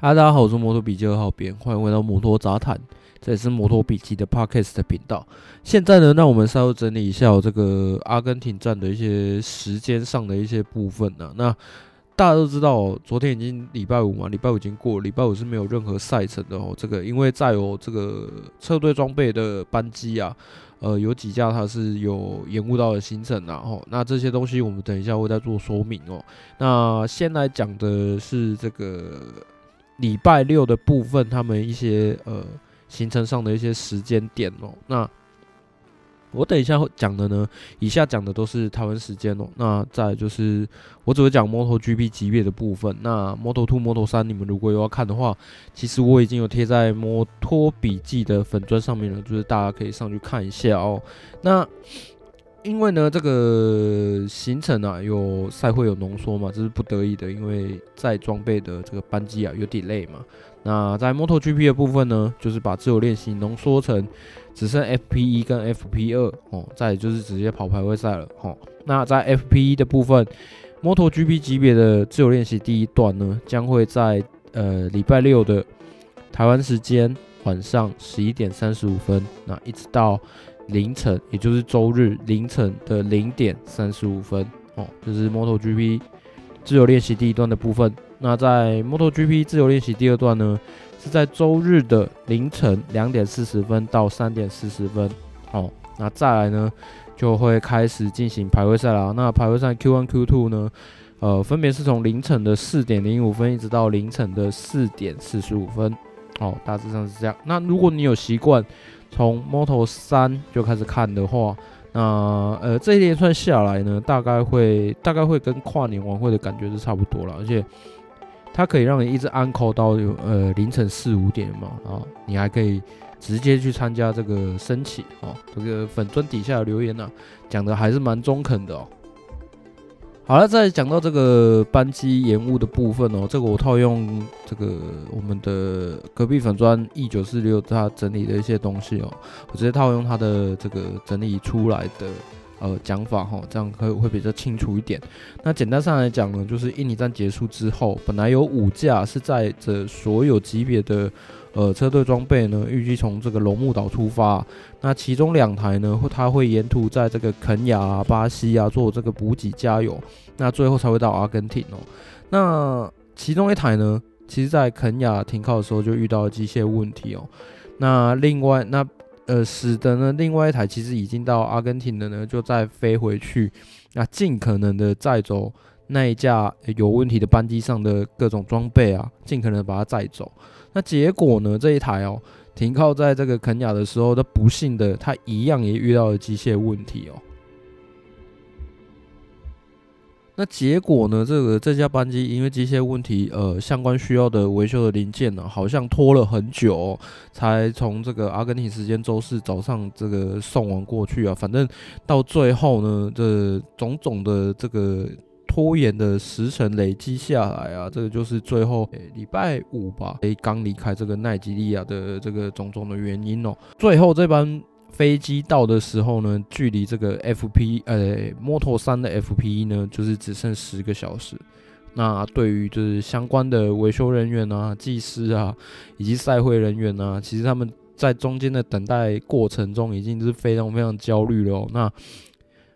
哈喽，大家好，我是摩托笔记二号编，欢迎回到摩托杂谈，这也是摩托笔记的 Podcast 的频道。现在呢，让我们稍微整理一下这个阿根廷站的一些时间上的一些部分呢、那大家都知道，昨天已经礼拜五嘛，礼拜五已经过了，礼拜五是没有任何赛程的哦。这个因为载有这个车队装备的班机啊，呃，有几架它是有延误到的行程然后，那这些东西我们等一下会再做说明哦。那先来讲的是这个。礼拜六的部分，他们一些呃行程上的一些时间点哦。那我等一下会讲的呢，以下讲的都是台湾时间哦。那再就是我只会讲 MotoGP 级别的部分。那 Moto2、Moto3，你们如果有要看的话，其实我已经有贴在摩托笔记的粉砖上面了，就是大家可以上去看一下哦。那因为呢，这个行程啊，有赛会有浓缩嘛，这是不得已的，因为在装备的这个班机啊有 delay 嘛。那在 MotoGP 的部分呢，就是把自由练习浓缩成只剩 FP1 跟 FP2 哦，再就是直接跑排位赛了哦。那在 FP1 的部分，MotoGP 级别的自由练习第一段呢，将会在呃礼拜六的台湾时间晚上十一点三十五分，那一直到。凌晨，也就是周日凌晨的零点三十五分，哦，这是 MotoGP 自由练习第一段的部分。那在 MotoGP 自由练习第二段呢，是在周日的凌晨两点四十分到三点四十分，哦，那再来呢，就会开始进行排位赛了。那排位赛 Q1、Q2 呢，呃，分别是从凌晨的四点零五分一直到凌晨的四点四十五分，哦，大致上是这样。那如果你有习惯，从 Moto 三就开始看的话，那呃这一连串下来呢，大概会大概会跟跨年晚会的感觉是差不多了，而且它可以让你一直 uncle 到呃凌晨四五点嘛，啊，你还可以直接去参加这个升旗哦，这个粉砖底下的留言呢、啊，讲的还是蛮中肯的哦。好了，再讲到这个班机延误的部分哦，这个我套用这个我们的隔壁粉砖 E 九四六他整理的一些东西哦，我直接套用他的这个整理出来的呃讲法哈，这样可以会比较清楚一点。那简单上来讲呢，就是印尼站结束之后，本来有五架是载着所有级别的。呃，车队装备呢，预计从这个龙目岛出发，那其中两台呢，它会沿途在这个肯亚、巴西啊做这个补给加油，那最后才会到阿根廷哦。那其中一台呢，其实在肯亚停靠的时候就遇到了机械问题哦。那另外，那呃，使得呢，另外一台其实已经到阿根廷的呢，就再飞回去，那尽可能的载走那一架有问题的班机上的各种装备啊，尽可能把它载走。那结果呢？这一台哦，停靠在这个肯雅的时候，它不幸的，它一样也遇到了机械问题哦。那结果呢？这个这架班机因为机械问题，呃，相关需要的维修的零件呢，好像拖了很久，才从这个阿根廷时间周四早上这个送完过去啊。反正到最后呢，这种种的这个。拖延的时程累积下来啊，这个就是最后礼拜五吧，诶，刚离开这个奈及利亚的这个种种的原因哦。最后这班飞机到的时候呢，距离这个 FP 呃摩托三的 FP 呢，就是只剩十个小时。那对于就是相关的维修人员啊、技师啊，以及赛会人员啊，其实他们在中间的等待过程中，已经是非常非常焦虑了哦。那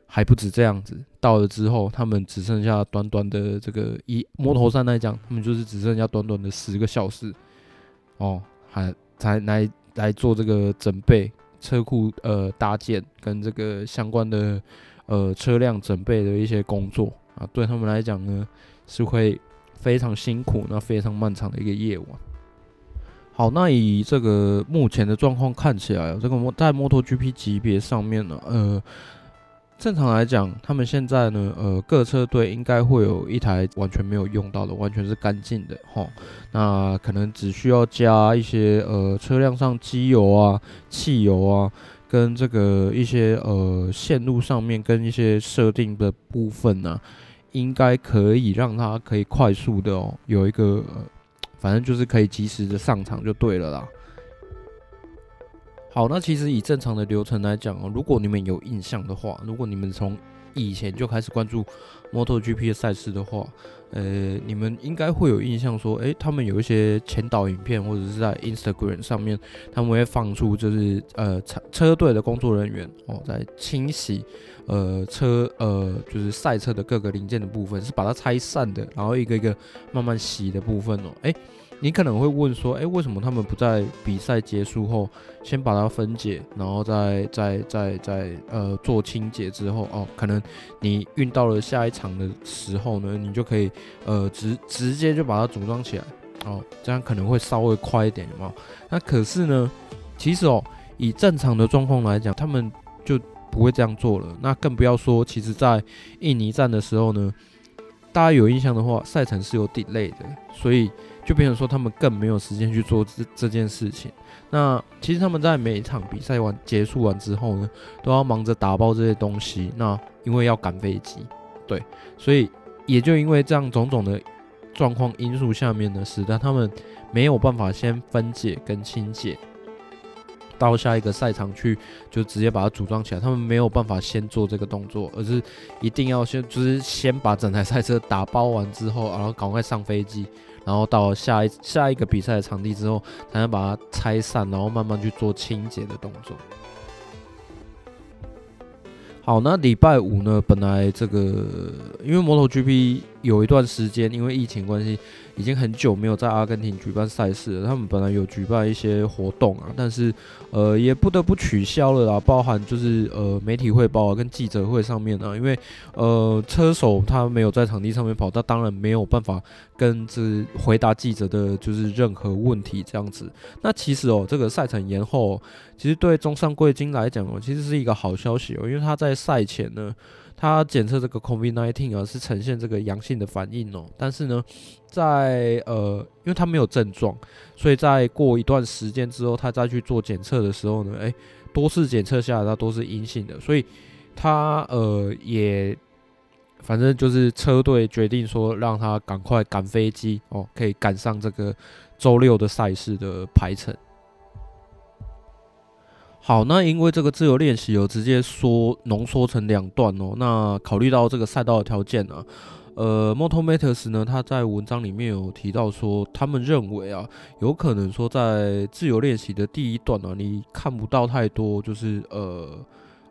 还不止这样子，到了之后，他们只剩下短短的这个一摩托三来讲，他们就是只剩下短短的十个小时，哦，还才来来做这个准备车库呃搭建跟这个相关的呃车辆准备的一些工作啊，对他们来讲呢是会非常辛苦，那非常漫长的一个夜晚。好，那以这个目前的状况看起来，这个摩在摩托 GP 级别上面呢，呃。正常来讲，他们现在呢，呃，各车队应该会有一台完全没有用到的，完全是干净的，吼。那可能只需要加一些呃车辆上机油啊、汽油啊，跟这个一些呃线路上面跟一些设定的部分呢，应该可以让它可以快速的哦，有一个，反正就是可以及时的上场就对了啦。好，那其实以正常的流程来讲哦，如果你们有印象的话，如果你们从以前就开始关注 MotoGP 的赛事的话，呃，你们应该会有印象说，诶，他们有一些前导影片或者是在 Instagram 上面，他们会放出就是呃车车队的工作人员哦在清洗呃车呃就是赛车的各个零件的部分，是把它拆散的，然后一个一个慢慢洗的部分哦，诶。你可能会问说，诶，为什么他们不在比赛结束后先把它分解，然后再再再再呃做清洁之后哦，可能你运到了下一场的时候呢，你就可以呃直直接就把它组装起来哦，这样可能会稍微快一点，有没有？那可是呢，其实哦，以正常的状况来讲，他们就不会这样做了。那更不要说，其实在印尼站的时候呢，大家有印象的话，赛程是有 delay 的，所以。就变成说，他们更没有时间去做这这件事情。那其实他们在每一场比赛完结束完之后呢，都要忙着打包这些东西。那因为要赶飞机，对，所以也就因为这样种种的状况因素下面呢，使得他们没有办法先分解跟清洁，到下一个赛场去就直接把它组装起来。他们没有办法先做这个动作，而是一定要先就是先把整台赛车打包完之后，然后赶快上飞机。然后到下一下一个比赛的场地之后，才能把它拆散，然后慢慢去做清洁的动作。好，那礼拜五呢，本来这个因为摩托 GP。有一段时间，因为疫情关系，已经很久没有在阿根廷举办赛事了。他们本来有举办一些活动啊，但是呃也不得不取消了啦。包含就是呃媒体汇报啊，跟记者会上面啊，因为呃车手他没有在场地上面跑，他当然没有办法跟这回答记者的就是任何问题这样子。那其实哦，这个赛程延后，其实对中山贵金来讲哦，其实是一个好消息哦，因为他在赛前呢。他检测这个 COVID-19 啊，是呈现这个阳性的反应哦，但是呢，在呃，因为他没有症状，所以在过一段时间之后，他再去做检测的时候呢，诶，多次检测下来，他都是阴性的，所以他呃也，反正就是车队决定说，让他赶快赶飞机哦，可以赶上这个周六的赛事的排程。好，那因为这个自由练习有直接缩浓缩成两段哦。那考虑到这个赛道的条件啊，呃，Moto Matters 呢，他在文章里面有提到说，他们认为啊，有可能说在自由练习的第一段呢、啊，你看不到太多，就是呃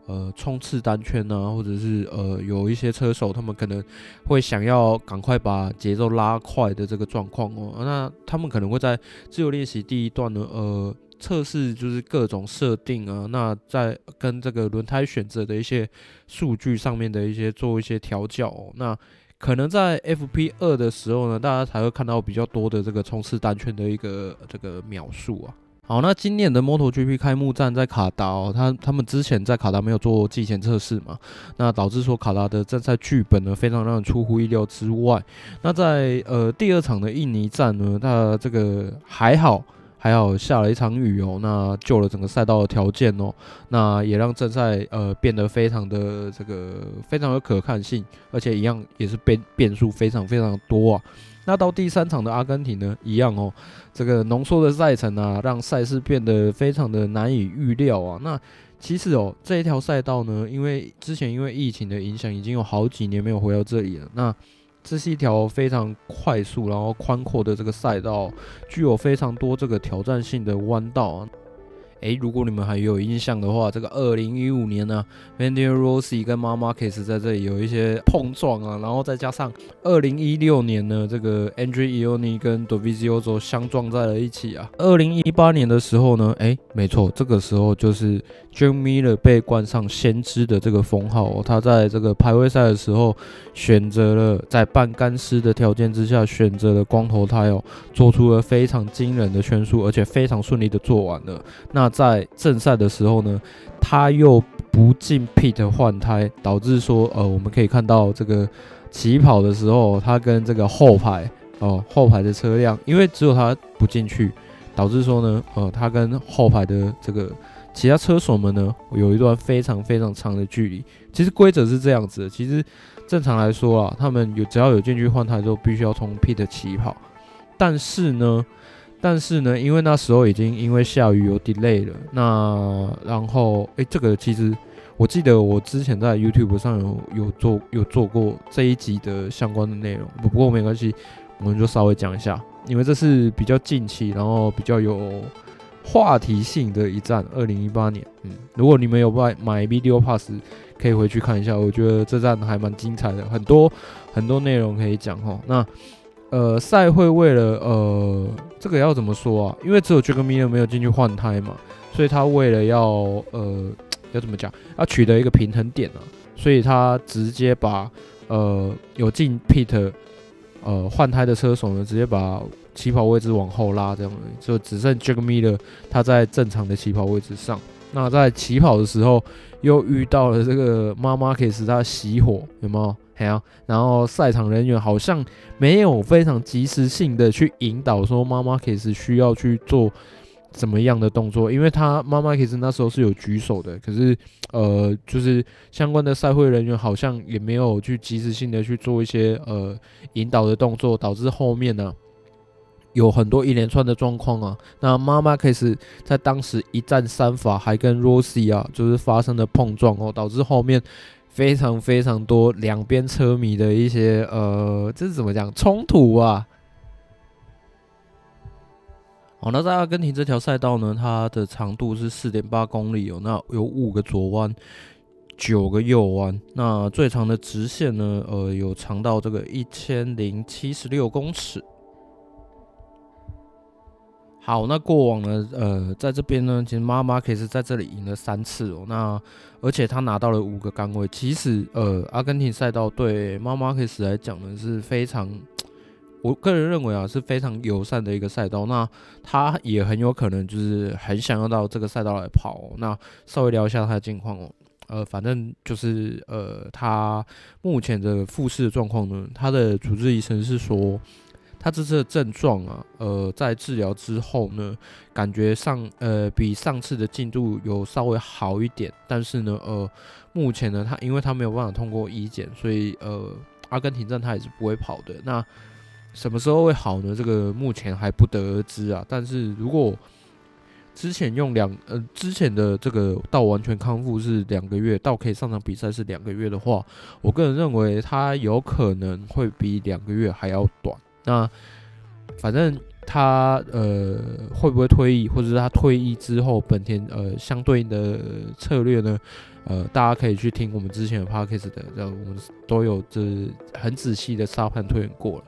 呃冲刺单圈啊，或者是呃有一些车手他们可能会想要赶快把节奏拉快的这个状况哦。那他们可能会在自由练习第一段呢，呃。测试就是各种设定啊，那在跟这个轮胎选择的一些数据上面的一些做一些调教哦，那可能在 FP 二的时候呢，大家才会看到比较多的这个冲刺单圈的一个这个描述啊。好，那今年的 MotoGP 开幕战在卡达哦，他他们之前在卡达没有做季前测试嘛，那导致说卡达的正赛剧本呢非常让人出乎意料之外。那在呃第二场的印尼站呢，那这个还好。还好下了一场雨哦，那救了整个赛道的条件哦，那也让正赛呃变得非常的这个非常有可看性，而且一样也是变变数非常非常多啊。那到第三场的阿根廷呢，一样哦，这个浓缩的赛程啊，让赛事变得非常的难以预料啊。那其实哦，这一条赛道呢，因为之前因为疫情的影响，已经有好几年没有回到这里了。那这是一条非常快速，然后宽阔的这个赛道，具有非常多这个挑战性的弯道啊。诶，如果你们还有印象的话，这个二零一五年呢，Valentino Rossi 跟 m a m a k i s 在这里有一些碰撞啊，然后再加上二零一六年呢，这个 Andrea Iannone 跟 Dovizioso 相撞在了一起啊。二零一八年的时候呢，诶，没错，这个时候就是 John Miller 被冠上先知的这个封号哦。他在这个排位赛的时候，选择了在半干湿的条件之下，选择了光头胎哦，做出了非常惊人的圈速，而且非常顺利的做完了。那在正赛的时候呢，他又不进 pit 换胎，导致说，呃，我们可以看到这个起跑的时候，他跟这个后排哦、后排的车辆，因为只有他不进去，导致说呢，呃，他跟后排的这个其他车手们呢，有一段非常非常长的距离。其实规则是这样子的，其实正常来说啊，他们有只要有进去换胎之后，必须要从 pit 起跑，但是呢。但是呢，因为那时候已经因为下雨有 delay 了，那然后诶、这个其实我记得我之前在 YouTube 上有有做有做过这一集的相关的内容，不过没关系，我们就稍微讲一下，因为这是比较近期，然后比较有话题性的一站。二零一八年，嗯，如果你们有买买 Video Pass，可以回去看一下，我觉得这站还蛮精彩的，很多很多内容可以讲哈。那呃，赛会为了呃这个要怎么说啊？因为只有 Jack Miller 没有进去换胎嘛，所以他为了要呃。要怎么讲？要取得一个平衡点啊，所以他直接把呃有进 pit 呃换胎的车手呢，直接把起跑位置往后拉，这样就只剩 Jack Miller 他在正常的起跑位置上。那在起跑的时候又遇到了这个 Marc Marquez 他熄火，有没有？还有，然后赛场人员好像没有非常及时性的去引导说 Marc Marquez 需要去做。怎么样的动作？因为他妈妈其实那时候是有举手的，可是呃，就是相关的赛会人员好像也没有去及时性的去做一些呃引导的动作，导致后面呢、有很多一连串的状况啊。那妈妈开始在当时一战三罚，还跟 Rossi 啊就是发生了碰撞哦，导致后面非常非常多两边车迷的一些呃，这是怎么讲冲突啊？好，那在阿根廷这条赛道呢，它的长度是四点八公里哦。那有五个左弯，九个右弯。那最长的直线呢，呃，有长到这个一千零七十六公尺。好，那过往呢，呃，在这边呢，其实妈妈可以是在这里赢了三次哦。那而且他拿到了五个杆位。其实，呃，阿根廷赛道对妈妈可斯来讲呢，是非常。我个人认为啊，是非常友善的一个赛道。那他也很有可能就是很想要到这个赛道来跑。那稍微聊一下他的近况哦。呃，反正就是呃，他目前的复试的状况呢，他的主治医生是说，他这次的症状啊，呃，在治疗之后呢，感觉上呃比上次的进度有稍微好一点。但是呢，呃，目前呢，他因为他没有办法通过医检，所以呃，阿根廷站他也是不会跑的。那什么时候会好呢？这个目前还不得而知啊。但是如果之前用两呃之前的这个到完全康复是两个月，到可以上场比赛是两个月的话，我个人认为他有可能会比两个月还要短。那反正他呃会不会退役，或者是他退役之后本田呃相对应的策略呢？呃，大家可以去听我们之前的 podcast 的，然后我们都有这很仔细的沙盘推演过了。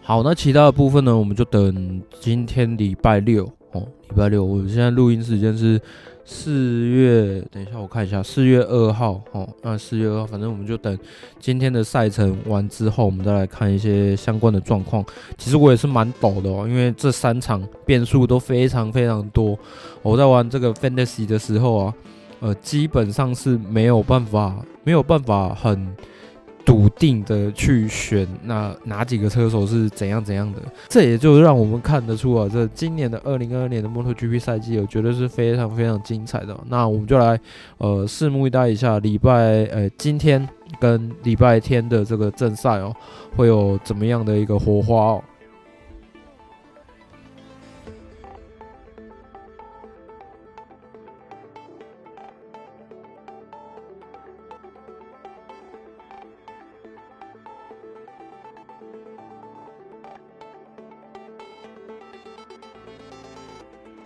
好，那其他的部分呢，我们就等今天礼拜六哦，礼拜六，我们现在录音时间是四月，等一下我看一下，四月二号哦，那四月二号，反正我们就等今天的赛程完之后，我们再来看一些相关的状况。其实我也是蛮抖的哦，因为这三场变数都非常非常多。我在玩这个 Fantasy 的时候啊，呃，基本上是没有办法，没有办法很。笃定的去选那哪几个车手是怎样怎样的，这也就让我们看得出啊，这今年的二零二二年的 MotoGP 赛季，我觉得是非常非常精彩的。那我们就来呃拭目以待一下礼拜呃今天跟礼拜天的这个正赛哦，会有怎么样的一个火花哦。